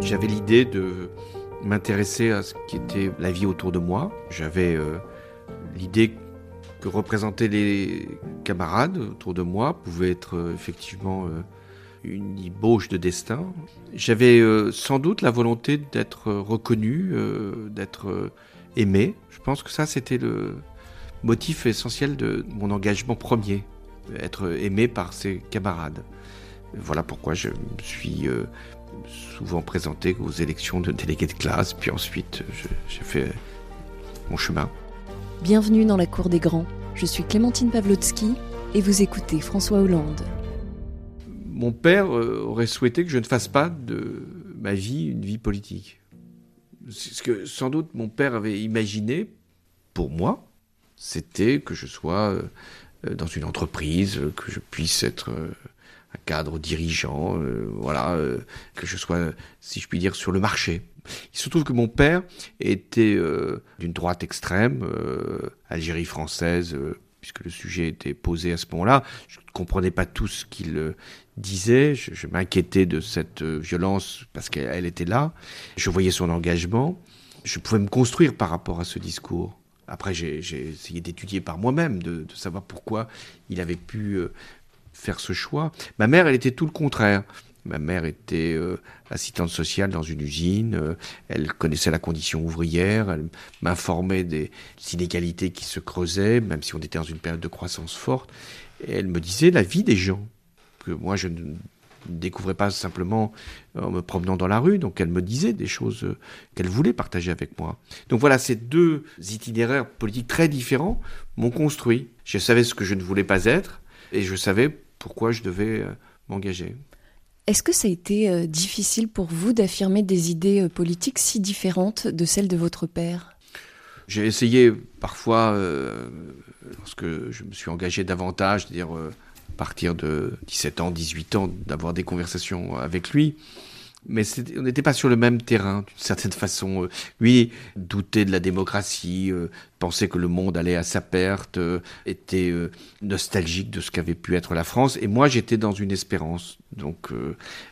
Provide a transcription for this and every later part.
J'avais l'idée de m'intéresser à ce qui était la vie autour de moi. J'avais euh, l'idée que représenter les camarades autour de moi pouvait être euh, effectivement euh, une ébauche de destin. J'avais sans doute la volonté d'être reconnu, d'être aimé. Je pense que ça, c'était le motif essentiel de mon engagement premier, être aimé par ses camarades. Voilà pourquoi je me suis souvent présenté aux élections de délégués de classe, puis ensuite j'ai fait mon chemin. Bienvenue dans la cour des grands. Je suis Clémentine Pavlotsky et vous écoutez François Hollande. Mon père euh, aurait souhaité que je ne fasse pas de ma vie une vie politique. Ce que sans doute mon père avait imaginé pour moi, c'était que je sois euh, dans une entreprise, que je puisse être euh, cadre dirigeant, euh, voilà, euh, que je sois, si je puis dire, sur le marché. Il se trouve que mon père était euh, d'une droite extrême, Algérie française, puisque le sujet était posé à ce moment-là. Je ne comprenais pas tout ce qu'il disait, je, m'inquiétais de cette violence parce qu'elle était là. Je voyais son engagement. Je pouvais me construire par rapport à ce discours. Après, j'ai essayé d'étudier par moi-même, de, savoir pourquoi il avait pu faire ce choix. Ma mère, elle était tout le contraire. Ma mère était euh, assistante sociale dans une usine, euh, elle connaissait la condition ouvrière, elle m'informait des inégalités qui se creusaient, même si on était dans une période de croissance forte, et elle me disait la vie des gens, que moi je ne découvrais pas simplement en me promenant dans la rue, donc elle me disait des choses euh, qu'elle voulait partager avec moi. Donc voilà, ces deux itinéraires politiques très différents m'ont construit. Je savais ce que je ne voulais pas être, et je savais pourquoi je devais euh, m'engager. Est-ce que ça a été euh, difficile pour vous d'affirmer des idées euh, politiques si différentes de celles de votre père? J'ai essayé parfois, lorsque je me suis engagé davantage, c'est-à-dire à partir de 17 ans, 18 ans, d'avoir des conversations avec lui mais on n'était pas sur le même terrain, d'une certaine façon. Euh, lui doutait de la démocratie, euh, pensait que le monde allait à sa perte, euh, était nostalgique de ce qu'avait pu être la France, et moi j'étais dans une espérance. Donc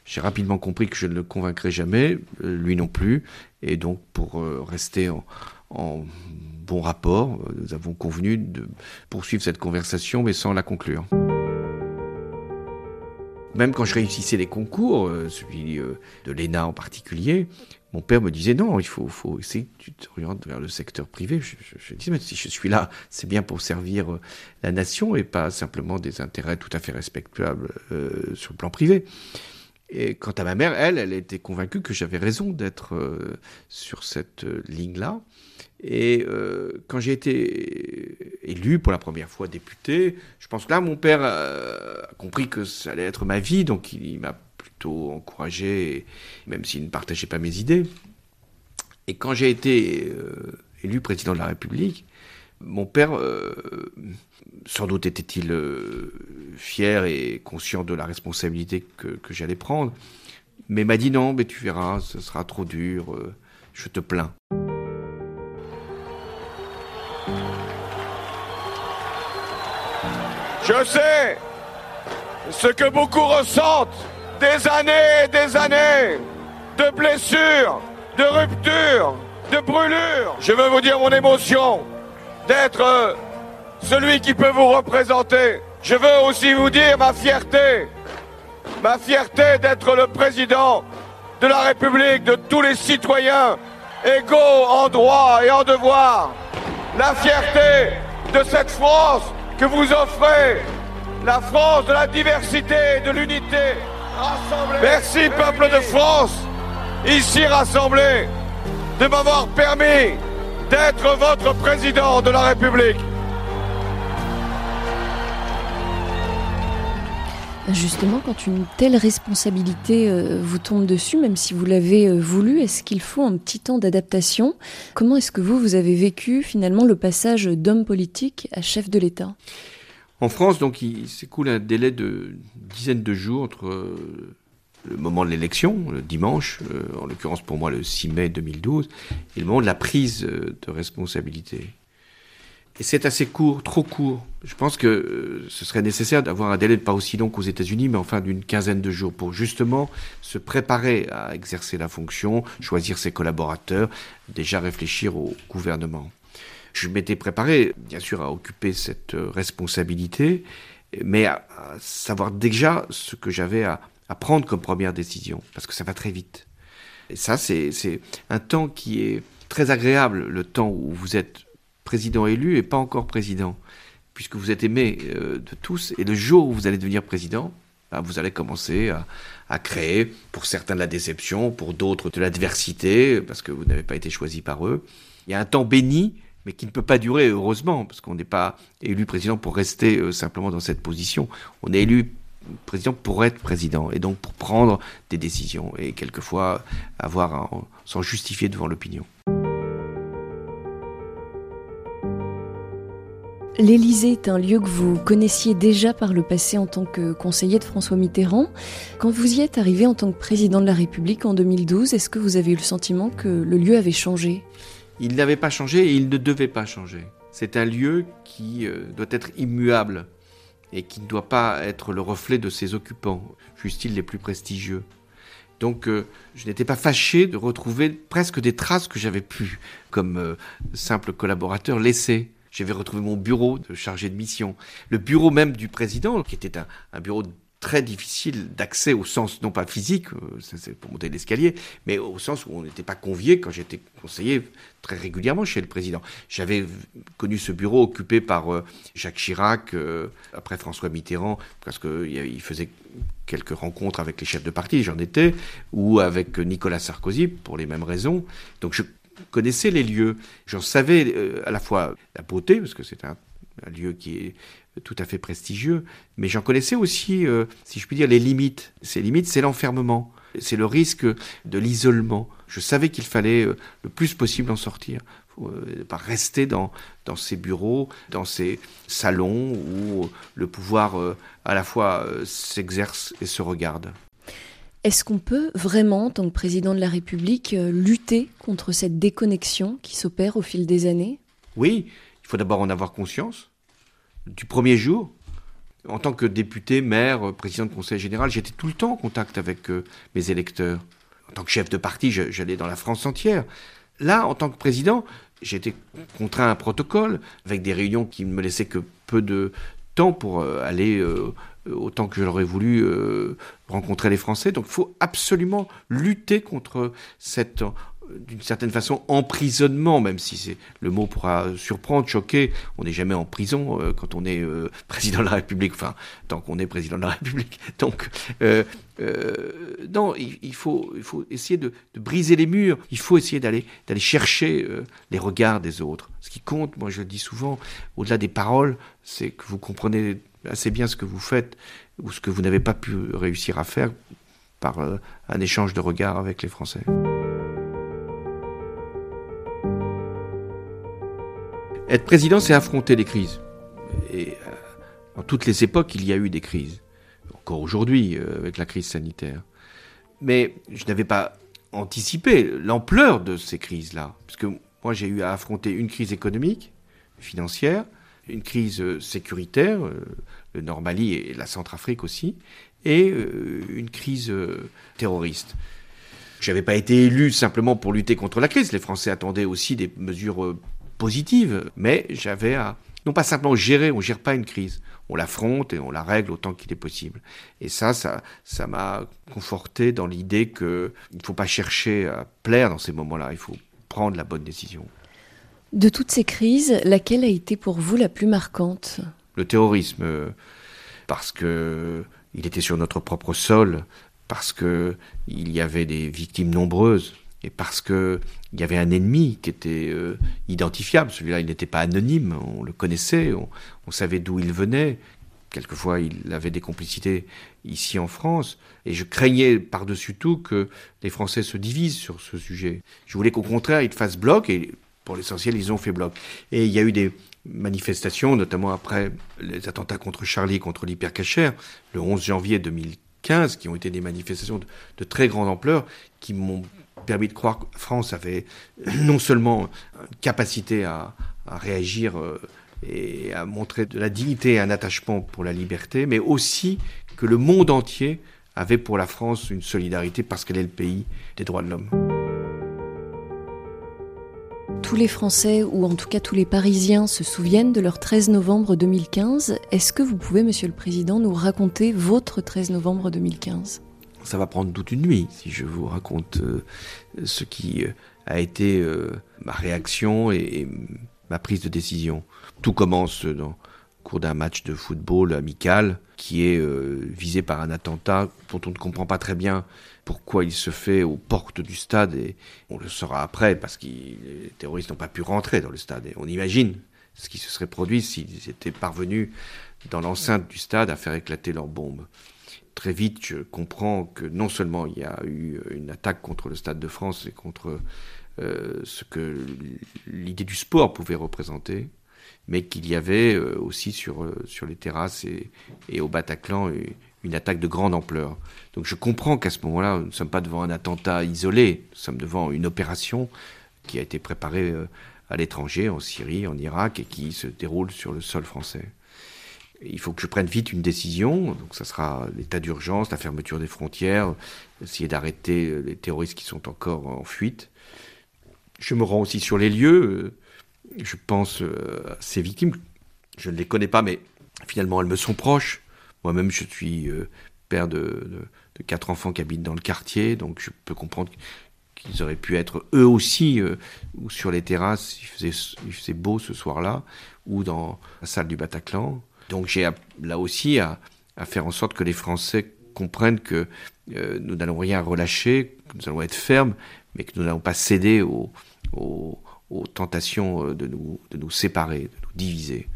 j'ai rapidement compris que je ne le convaincrais jamais, lui non plus, et donc pour rester en bon rapport, nous avons convenu de poursuivre cette conversation, mais sans la conclure. Même quand je réussissais les concours, euh, celui euh, de l'ENA en particulier, mon père me disait non, il faut, faut essayer tu t'orientes vers le secteur privé. Je, je, disais, mais si je suis là, c'est bien pour servir euh, la nation et pas simplement des intérêts tout à fait respectables sur le plan privé. Et quant à ma mère, elle, elle était convaincue que j'avais raison d'être sur cette ligne-là. Et euh, quand j'ai été élu pour la première fois député, je pense que là, mon père a compris que ça allait être ma vie, donc il, m'a plutôt encouragé, même s'il ne partageait pas mes idées. Et quand j'ai été euh, élu président de la République, mon père, euh, sans doute était-il fier et conscient de la responsabilité que, que j'allais prendre, mais m'a dit non, mais tu verras, ce sera trop dur, je te plains. Je sais ce que beaucoup ressentent des années et des années de blessures, de ruptures, de brûlures. Je veux vous dire mon émotion d'être celui qui peut vous représenter. Je veux aussi vous dire ma fierté, ma fierté d'être le président de la République de tous les citoyens égaux en droit et en devoir. La fierté de cette France que vous offrez la France de la diversité et de l'unité. Merci peuple de France, ici rassemblés, de m'avoir permis d'être votre président de la République. Justement, quand une telle responsabilité euh, vous tombe dessus, même si vous l'avez euh, voulu, est-ce qu'il faut un petit temps d'adaptation? Comment est-ce que vous, vous avez vécu finalement le passage d'homme politique à chef de l'État? En France, donc, il s'écoule un délai de dizaines de jours entre euh, le moment de l'élection, le dimanche, en l'occurrence pour moi le 6 mai 2012, et le moment de la prise de responsabilité. Et c'est assez court, trop court. Je pense que euh, ce serait nécessaire d'avoir un délai pas aussi long qu'aux États-Unis, mais enfin d'une quinzaine de jours pour justement se préparer à exercer la fonction, choisir ses collaborateurs, déjà réfléchir au gouvernement. Je m'étais préparé, bien sûr, à occuper cette euh, responsabilité, mais à, savoir déjà ce que j'avais à, à prendre comme première décision, parce que ça va très vite. Et ça, c'est un temps qui est très agréable, le temps où vous êtes président élu et pas encore président, puisque vous êtes aimé euh, de tous, et le jour où vous allez devenir président, bah, vous allez commencer à, à, créer, pour certains de la déception, pour d'autres de l'adversité, parce que vous n'avez pas été choisi par eux. Il y a un temps béni, mais qui ne peut pas durer, heureusement, parce qu'on n'est pas élu président pour rester euh, simplement dans cette position. On est élu président pour être président, et donc pour prendre des décisions, et quelquefois avoir s'en justifier devant l'opinion. L'Élysée est un lieu que vous connaissiez déjà par le passé en tant que conseiller de François Mitterrand. Quand vous y êtes arrivé en tant que président de la République en 2012, est-ce que vous avez eu le sentiment que le lieu avait changé? Il n'avait pas changé et il ne devait pas changer. C'est un lieu qui euh, doit être immuable et qui ne doit pas être le reflet de ses occupants, fussent-ils les plus prestigieux. Donc euh, je n'étais pas fâché de retrouver presque des traces que j'avais pu, comme euh, simple collaborateur, laisser j'avais retrouvé mon bureau de chargé de mission. Le bureau même du président, qui était un, bureau très difficile d'accès au sens non pas physique, euh, c'est pour monter l'escalier, mais au sens où on n'était pas convié quand j'étais conseiller très régulièrement chez le président. J'avais connu ce bureau occupé par euh, Jacques Chirac, euh, après François Mitterrand, parce qu'il faisait quelques rencontres avec les chefs de parti, j'en étais, ou avec Nicolas Sarkozy, pour les mêmes raisons. Donc je connaissais les lieux. J'en savais euh, à la fois la beauté, parce que c'est un, lieu qui est tout à fait prestigieux, mais j'en connaissais aussi, euh, si je puis dire, les limites. Ces limites, c'est l'enfermement, c'est le risque de l'isolement. Je savais qu'il fallait euh, le plus possible en sortir, pas rester dans, dans ces bureaux, dans ces salons où le pouvoir à la fois s'exerce et se regarde. Est-ce qu'on peut vraiment, en tant que président de la République, euh, lutter contre cette déconnexion qui s'opère au fil des années? Oui, il faut d'abord en avoir conscience. Du premier jour, en tant que député, maire, président de conseil général, j'étais tout le temps en contact avec euh, mes électeurs. En tant que chef de parti, j'allais dans la France entière. Là, en tant que président, j'étais contraint à un protocole, avec des réunions qui ne me laissaient que peu de temps pour euh, aller euh, autant que je l'aurais voulu euh, rencontrer les Français. Donc il faut absolument lutter contre cette d'une certaine façon emprisonnement, même si c'est le mot pourra surprendre, choquer. On n'est jamais en prison euh, quand on est président de la République, enfin tant qu'on est président de la République. Donc non, il, faut il faut essayer de, de, briser les murs. Il faut essayer d'aller d'aller chercher les regards des autres. Ce qui compte, moi je le dis souvent, au-delà des paroles, c'est que vous comprenez assez bien ce que vous faites ou ce que vous n'avez pas pu réussir à faire par euh, un échange de regards avec les Français. Être président, c'est affronter les crises. Et euh, en toutes les époques, il y a eu des crises. Encore aujourd'hui, euh, avec la crise sanitaire. Mais je n'avais pas anticipé l'ampleur de ces crises-là. Parce que moi, j'ai eu à affronter une crise économique, financière, une crise euh, sécuritaire, euh, le Normalie et la Centrafrique aussi, et euh, une crise terroriste. Je n'avais pas été élu simplement pour lutter contre la crise. Les Français attendaient aussi des mesures positives, mais j'avais à non pas simplement gérer, on ne gère pas une crise, on l'affronte et on la règle autant qu'il est possible. Et ça, ça, ça m'a conforté dans l'idée qu'il ne faut pas chercher à plaire dans ces moments-là, il faut prendre la bonne décision. De toutes ces crises, laquelle a été pour vous la plus marquante? Le terrorisme, euh, parce que il était sur notre propre sol, parce que il y avait des victimes nombreuses et parce que il y avait un ennemi qui était euh, identifiable. Celui-là, il n'était pas anonyme, on le connaissait, on, savait d'où il venait. Quelquefois, il avait des complicités ici en France, et je craignais par-dessus tout que les Français se divisent sur ce sujet. Je voulais qu'au contraire, ils fassent bloc, et pour l'essentiel, ils ont fait bloc. Et il y a eu des manifestations, notamment après les attentats contre Charlie, contre l'hypercacher, le 11 janvier 2015, qui ont été des manifestations de, très grande ampleur, qui m'ont permis de croire que France avait non seulement une capacité à, réagir euh, et a montré de la dignité et un attachement pour la liberté, mais aussi que le monde entier avait pour la France une solidarité parce qu'elle est le pays des droits de l'homme. Tous les Français, ou en tout cas tous les Parisiens, se souviennent de leur 13 novembre 2015. Est-ce que vous pouvez, Monsieur le Président, nous raconter votre 13 novembre 2015 Ça va prendre toute une nuit si je vous raconte euh, ce qui euh, a été euh, ma réaction et ma prise de décision. Tout commence dans cours d'un match de football amical qui est euh, visé par un attentat dont on ne comprend pas très bien pourquoi il se fait aux portes du stade et on le saura après parce que les terroristes n'ont pas pu rentrer dans le stade on imagine ce qui se serait produit s'ils étaient parvenus dans l'enceinte du stade à faire éclater leurs bombes. Très vite, je comprends que non seulement il y a eu une attaque contre le Stade de France et contre euh, ce que l'idée du sport pouvait représenter, mais qu'il y avait euh, aussi sur, euh, sur les terrasses et, et au Bataclan une attaque de grande ampleur. Donc je comprends qu'à ce moment-là, nous ne sommes pas devant un attentat isolé, nous sommes devant une opération qui a été préparée à l'étranger, en Syrie, en Irak, et qui se déroule sur le sol français. Il faut que je prenne vite une décision, donc ça sera l'état d'urgence, la fermeture des frontières, essayer d'arrêter les terroristes qui sont encore en fuite. Je me rends aussi sur les lieux. Je pense euh, à ces victimes. Je ne les connais pas, mais finalement, elles me sont proches. Moi-même, je suis euh, père de, quatre enfants qui habitent dans le quartier, donc je peux comprendre qu'ils auraient pu être eux aussi euh, sur les terrasses, il faisait, beau ce soir-là, ou dans la salle du Bataclan. Donc j'ai là aussi à, faire en sorte que les Français comprennent que nous n'allons rien relâcher, que nous allons être fermes, mais que nous n'allons pas céder aux, tentations euh, de nous, de nous séparer, de nous diviser.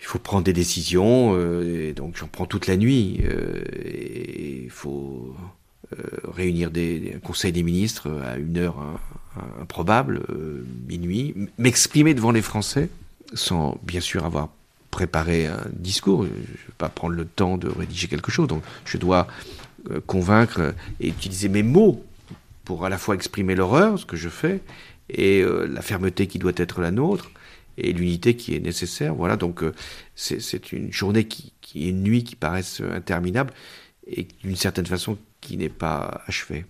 Il faut prendre des décisions, euh, donc j'en prends toute la nuit. Euh, il faut réunir des, un conseil des ministres à une heure improbable, minuit, m'exprimer devant les Français, sans bien sûr avoir préparé un discours. Je ne vais pas prendre le temps de rédiger quelque chose, donc je dois convaincre et utiliser mes mots pour à la fois exprimer l'horreur, ce que je fais, et euh, la fermeté qui doit être la nôtre, et l'unité qui est nécessaire. Voilà, donc euh, c'est une journée qui, qui, est une nuit qui paraisse interminable, et d'une certaine façon qui n'est pas achevée.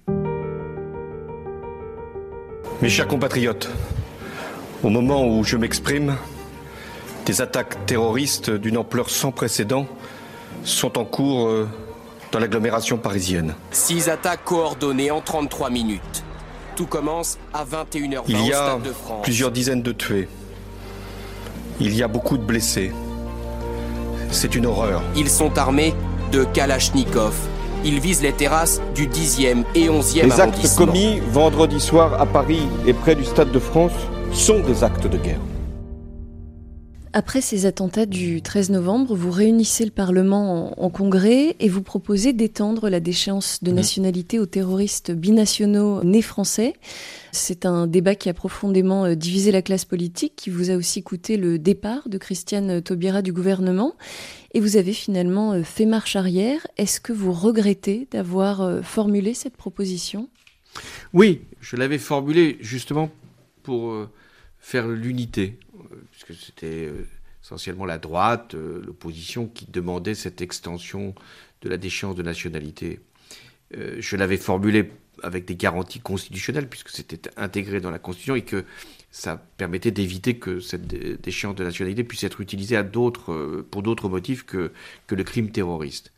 Mes chers compatriotes, au moment où je m'exprime, des attaques terroristes d'une ampleur sans précédent sont en cours euh, dans l'agglomération parisienne. Six attaques coordonnées en 33 minutes. Tout commence à 21h20 Il y a plusieurs dizaines de tués. Il y a beaucoup de blessés. C'est une horreur. Ils sont armés de Kalachnikov. Ils visent les terrasses du 10e et 11e Les actes commis vendredi soir à Paris et près du Stade de France sont des actes de guerre. Après ces attentats du 13 novembre, vous réunissez le Parlement en, congrès et vous proposez d'étendre la déchéance de nationalité aux terroristes binationaux nés français. C'est un débat qui a profondément euh, divisé la classe politique, qui vous a aussi coûté le départ de Christiane Taubira du gouvernement. Et vous avez finalement euh, fait marche arrière. Est-ce que vous regrettez d'avoir euh, formulé cette proposition? Oui, je l'avais formulée justement pour faire l'unité puisque c'était euh, essentiellement la droite, euh, l'opposition, qui demandait cette extension de la déchéance de nationalité. Euh, je l'avais formulé avec des garanties constitutionnelles, puisque c'était intégré dans la Constitution et que ça permettait d'éviter que cette déchéance de nationalité puisse être utilisée pour d'autres motifs que le crime terroriste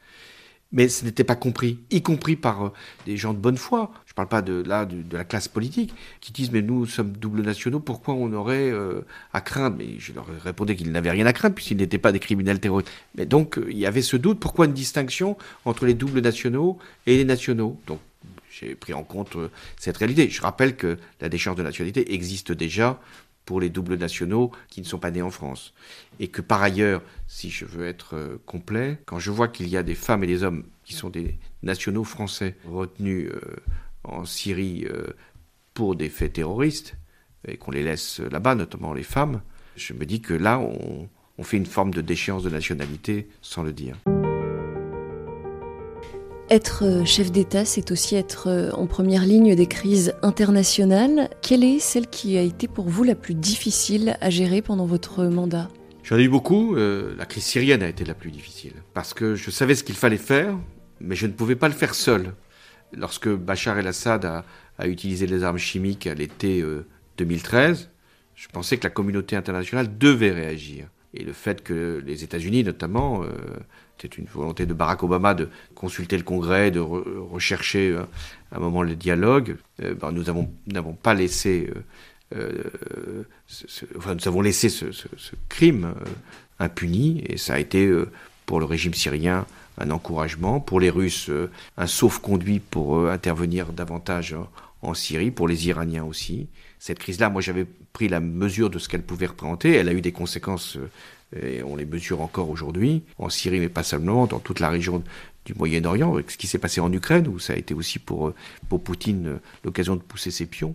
mais ce n'était pas compris, y compris par euh, des gens de bonne foi. Je ne parle pas de là de, la classe politique qui disent mais nous sommes double nationaux, pourquoi on aurait euh, à craindre? Mais je leur répondais qu'ils n'avaient rien à craindre puisqu'ils n'étaient pas des criminels terroristes. Mais donc euh, il y avait ce doute. Pourquoi une distinction entre les doubles nationaux et les nationaux? Donc j'ai pris en compte cette réalité. Je rappelle que la décharge de nationalité existe déjà pour les doubles nationaux qui ne sont pas nés en France. Et que par ailleurs, si je veux être euh, complet, quand je vois qu'il y a des femmes et des hommes qui sont des nationaux français retenus euh, en Syrie euh, pour des faits terroristes, et qu'on les laisse là-bas, notamment les femmes, je me dis que là, on, on fait une forme de déchéance de nationalité sans le dire. Être euh, chef d'État, c'est aussi être euh, en première ligne des crises internationales. Quelle est celle qui a été pour vous la plus difficile à gérer pendant votre mandat? J'en ai eu beaucoup. Euh, la crise syrienne a été la plus difficile. Parce que je savais ce qu'il fallait faire, mais je ne pouvais pas le faire seul. Lorsque Bachar el-Assad a, utilisé les armes chimiques à l'été 2013, je pensais que la communauté internationale devait réagir. Et le fait que les États-Unis, notamment, c'était une volonté de Barack Obama de consulter le Congrès, de rechercher euh, un, moment le dialogue. Euh, ben, nous n'avons pas laissé, euh, enfin, nous avons laissé ce, crime impuni, et ça a été pour le régime syrien un encouragement, pour les Russes un sauf-conduit pour intervenir davantage en Syrie, pour les Iraniens aussi. Cette crise-là, moi j'avais pris la mesure de ce qu'elle pouvait représenter. Elle a eu des conséquences et on les mesure encore aujourd'hui, en Syrie, mais pas seulement, dans toute la région du Moyen-Orient, avec ce qui s'est passé en Ukraine, où ça a été aussi pour, euh, pour Poutine euh, l'occasion de pousser ses pions.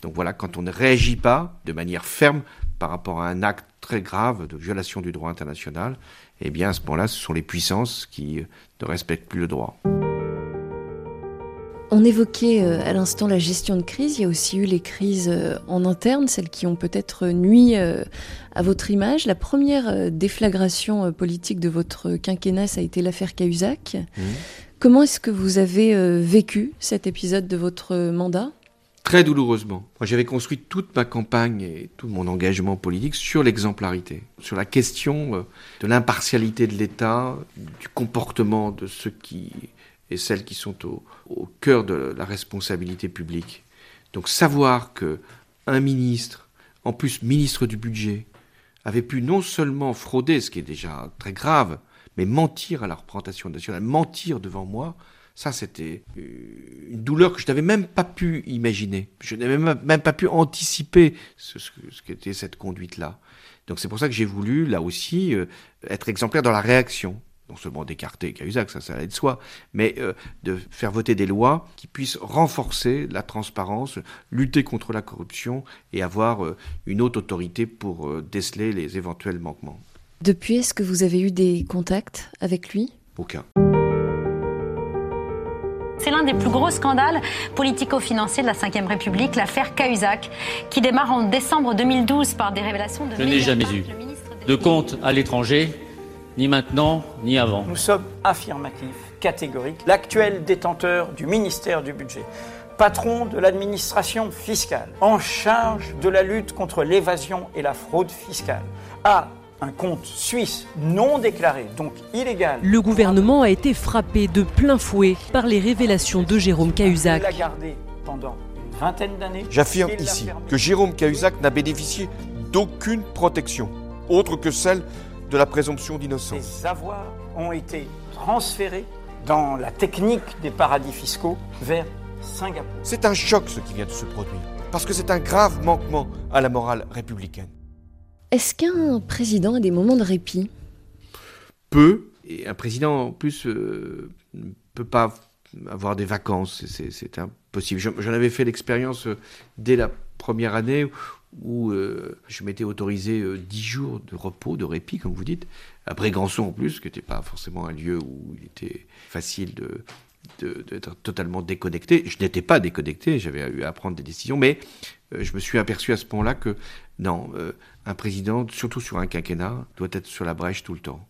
Donc voilà, quand on ne réagit pas de manière ferme par rapport à un acte très grave de violation du droit international, eh bien à ce moment-là, ce sont les puissances qui euh, ne respectent plus le droit. On évoquait euh, à l'instant la gestion de crise, il y a aussi eu les crises euh, en interne, celles qui ont peut-être nui euh, à votre image. La première déflagration politique de votre quinquennat, ça a été l'affaire Cahuzac. Mmh. Comment est-ce que vous avez vécu cet épisode de votre mandat? Très douloureusement. Moi, j'avais construit toute ma campagne et tout mon engagement politique sur l'exemplarité, sur la question de l'impartialité de l'État, du comportement de ceux qui et celles qui sont au, cœur de la responsabilité publique. Donc savoir que un ministre, en plus ministre du budget, avait pu non seulement frauder, ce qui est déjà très grave, mais mentir à la représentation nationale, mentir devant moi, ça c'était une douleur que je n'avais même pas pu imaginer. Je n'avais même, pas pu anticiper ce, ce, ce qu'était cette conduite-là. Donc c'est pour ça que j'ai voulu, là aussi, euh, être exemplaire dans la réaction non seulement d'écarter Cahuzac, ça, ça allait de soi, mais euh, de faire voter des lois qui puissent renforcer la transparence, lutter contre la corruption et avoir euh, une haute autorité pour euh, déceler les éventuels manquements. Depuis, est-ce que vous avez eu des contacts avec lui? Aucun. C'est l'un des plus gros scandales politico-financiers de la Ve République, l'affaire Cahuzac, qui démarre en décembre 2012 par des révélations de... Je n'ai jamais eu de compte à l'étranger ni maintenant, ni avant. Nous sommes affirmatifs, catégoriques. L'actuel détenteur du ministère du Budget, patron de l'administration fiscale, en charge de la lutte contre l'évasion et la fraude fiscale, a un compte suisse non déclaré, donc illégal. Le gouvernement a été frappé de plein fouet par les révélations de Jérôme Cahuzac. Il l'a gardé pendant une vingtaine d'années. J'affirme ici que Jérôme Cahuzac n'a bénéficié d'aucune protection, autre que celle de la présomption d'innocence. Ces avoirs ont été transférés dans la technique des paradis fiscaux vers Singapour. C'est un choc ce qui vient de se produire, parce que c'est un grave manquement à la morale républicaine. Est-ce qu'un président a des moments de répit? Peu. Et un président, en plus, euh, ne peut pas avoir des vacances. C'est impossible. J'en avais fait l'expérience euh, dès la première année où euh, je m'étais autorisé euh, dix jours de repos, de répit, comme vous dites, à Brégançon en plus, qui n'était pas forcément un lieu où il était facile de d'être totalement déconnecté. Je n'étais pas déconnecté, j'avais eu à prendre des décisions, mais euh, je me suis aperçu à ce moment-là que non, un président, surtout sur un quinquennat, doit être sur la brèche tout le temps.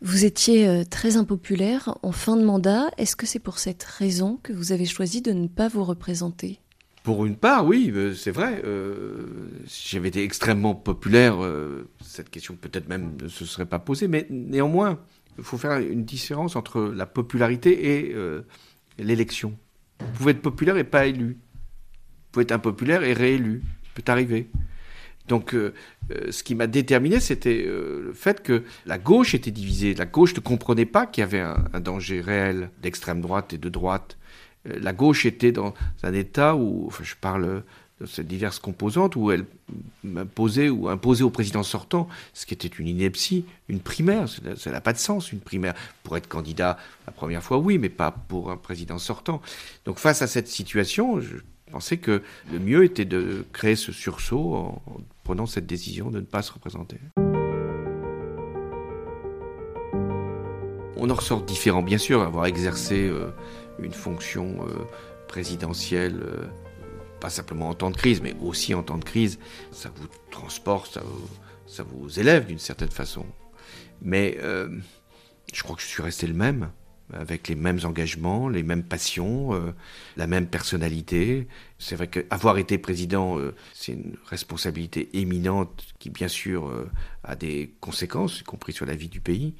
Vous étiez très impopulaire en fin de mandat. Est-ce que c'est pour cette raison que vous avez choisi de ne pas vous représenter? Pour une part, oui, euh, c'est vrai. Euh, si j'avais été extrêmement populaire, euh, cette question peut-être même ne se serait pas posée. Mais néanmoins, il faut faire une différence entre la popularité et l'élection. Vous pouvez être populaire et pas élu. Vous pouvez être impopulaire et réélu. Ça peut arriver. Donc, ce qui m'a déterminé, c'était le fait que la gauche était divisée. La gauche ne comprenait pas qu'il y avait un danger réel d'extrême droite et de droite la gauche était dans un état où, enfin, je parle de ces diverses composantes, où elle imposait ou imposait au président sortant, ce qui était une ineptie, une primaire. Ça n'a pas de sens, une primaire. Pour être candidat la première fois, oui, mais pas pour un président sortant. Donc face à cette situation, je pensais que le mieux était de créer ce sursaut en prenant cette décision de ne pas se représenter. On en ressort différent, bien sûr, avoir exercé euh, une fonction euh, présidentielle, euh, pas simplement en temps de crise, mais aussi en temps de crise, ça vous transporte, ça vous, élève d'une certaine façon. Mais je crois que je suis resté le même avec les mêmes engagements, les mêmes passions, euh, la même personnalité. C'est vrai qu'avoir été président, euh, c'est une responsabilité éminente qui, bien sûr, euh, a des conséquences, y compris sur la vie du pays.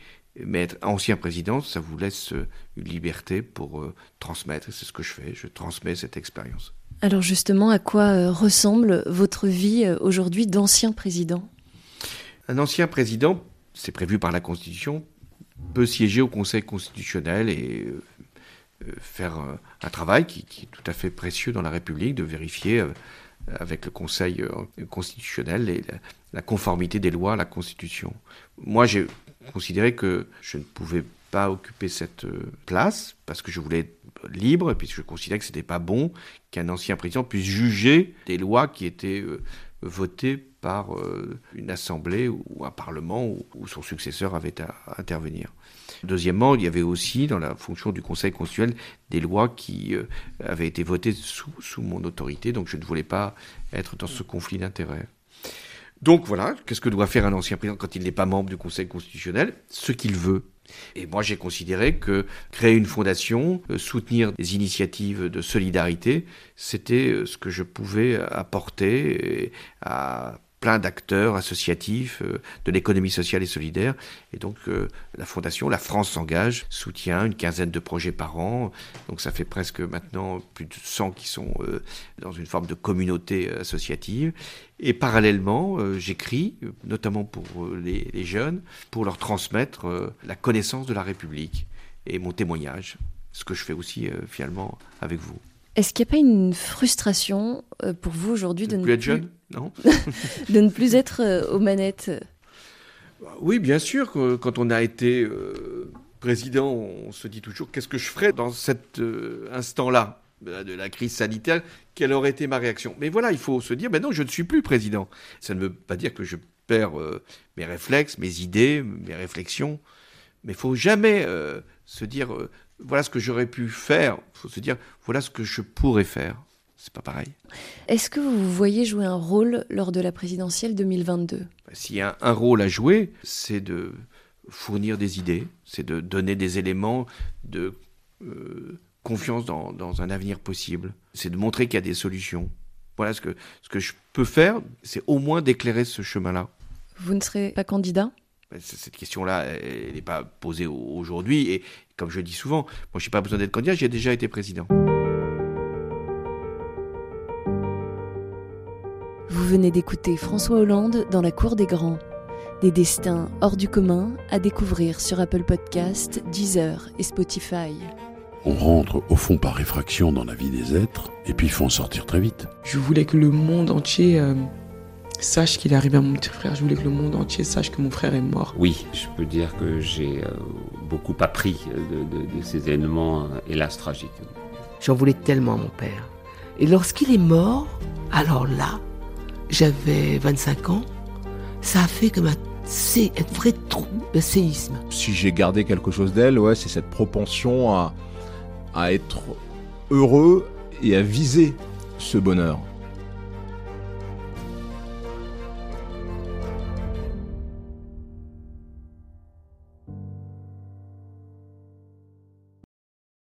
Mais être ancien président, ça vous laisse une liberté pour transmettre. C'est ce que je fais. Je transmets cette expérience. Alors justement, à quoi ressemble votre vie aujourd'hui d'ancien président? Un ancien président, c'est prévu par la Constitution, peut siéger au Conseil constitutionnel et euh, euh, faire euh, un travail qui, est tout à fait précieux dans la République, de vérifier avec le Conseil constitutionnel la, conformité des lois à la Constitution. Moi, j'ai considéré que je ne pouvais pas occuper cette place parce que je voulais être libre et puis je considérais que ce n'était pas bon qu'un ancien président puisse juger des lois qui étaient votées par une assemblée ou un parlement où son successeur avait à intervenir. Deuxièmement, il y avait aussi dans la fonction du Conseil constitutionnel des lois qui euh, avaient été votées sous, sous mon autorité, donc je ne voulais pas être dans ce conflit d'intérêts. Donc voilà, qu'est-ce que doit faire un ancien président quand il n'est pas membre du Conseil constitutionnel? Ce qu'il veut. Et moi, j'ai considéré que créer une fondation, euh, soutenir des initiatives de solidarité, c'était euh, ce que je pouvais apporter à plein d'acteurs associatifs euh, de l'économie sociale et solidaire. Et donc euh, la fondation, la France s'engage, soutient une quinzaine de projets par an. Donc ça fait presque maintenant plus de 100 qui sont euh, dans une forme de communauté associative. Et parallèlement, j'écris, notamment pour les, les, jeunes, pour leur transmettre la connaissance de la République et mon témoignage, ce que je fais aussi finalement avec vous. Est-ce qu'il n'y a pas une frustration pour vous aujourd'hui de, ne plus être jeune non De ne plus être euh, aux manettes? Oui, bien sûr. Quand on a été euh, président, on se dit toujours qu'est-ce que je ferais dans cet euh, instant-là de la crise sanitaire, quelle aurait été ma réaction? Mais voilà, il faut se dire, ben non, je ne suis plus président. Ça ne veut pas dire que je perds mes réflexes, mes idées, mes réflexions, mais il faut jamais se dire, voilà ce que j'aurais pu faire, il faut se dire, voilà ce que je pourrais faire c'est pas pareil. Est-ce que vous voyez jouer un rôle lors de la présidentielle 2022 bah, S'il y a un rôle à jouer, c'est de fournir des idées, c'est de donner des éléments de euh, confiance dans, un avenir possible, c'est de montrer qu'il y a des solutions. Voilà ce que, ce que je peux faire, c'est au moins d'éclairer ce chemin-là. Vous ne serez pas candidat? Bah, cette question-là, elle n'est pas posée aujourd'hui. Et comme je dis souvent, moi, je n'ai pas besoin d'être candidat, j'ai déjà été président. Vous venez d'écouter François Hollande dans la cour des grands. Des destins hors du commun à découvrir sur Apple Podcast, Deezer et Spotify. On rentre au fond par réfraction dans la vie des êtres et puis il faut en sortir très vite. Je voulais que le monde entier euh, sache qu'il est arrivé à mon petit frère. Je voulais que le monde entier sache que mon frère est mort. Oui, je peux dire que j'ai euh, beaucoup appris de, de ces événements, euh, hélas, tragiques. J'en voulais tellement à mon père. Et lorsqu'il est mort, alors là, j'avais 25 ans, ça a fait que c'est un vrai trou de séisme. Si j'ai gardé quelque chose d'elle, ouais, c'est cette propension à, à être heureux et à viser ce bonheur.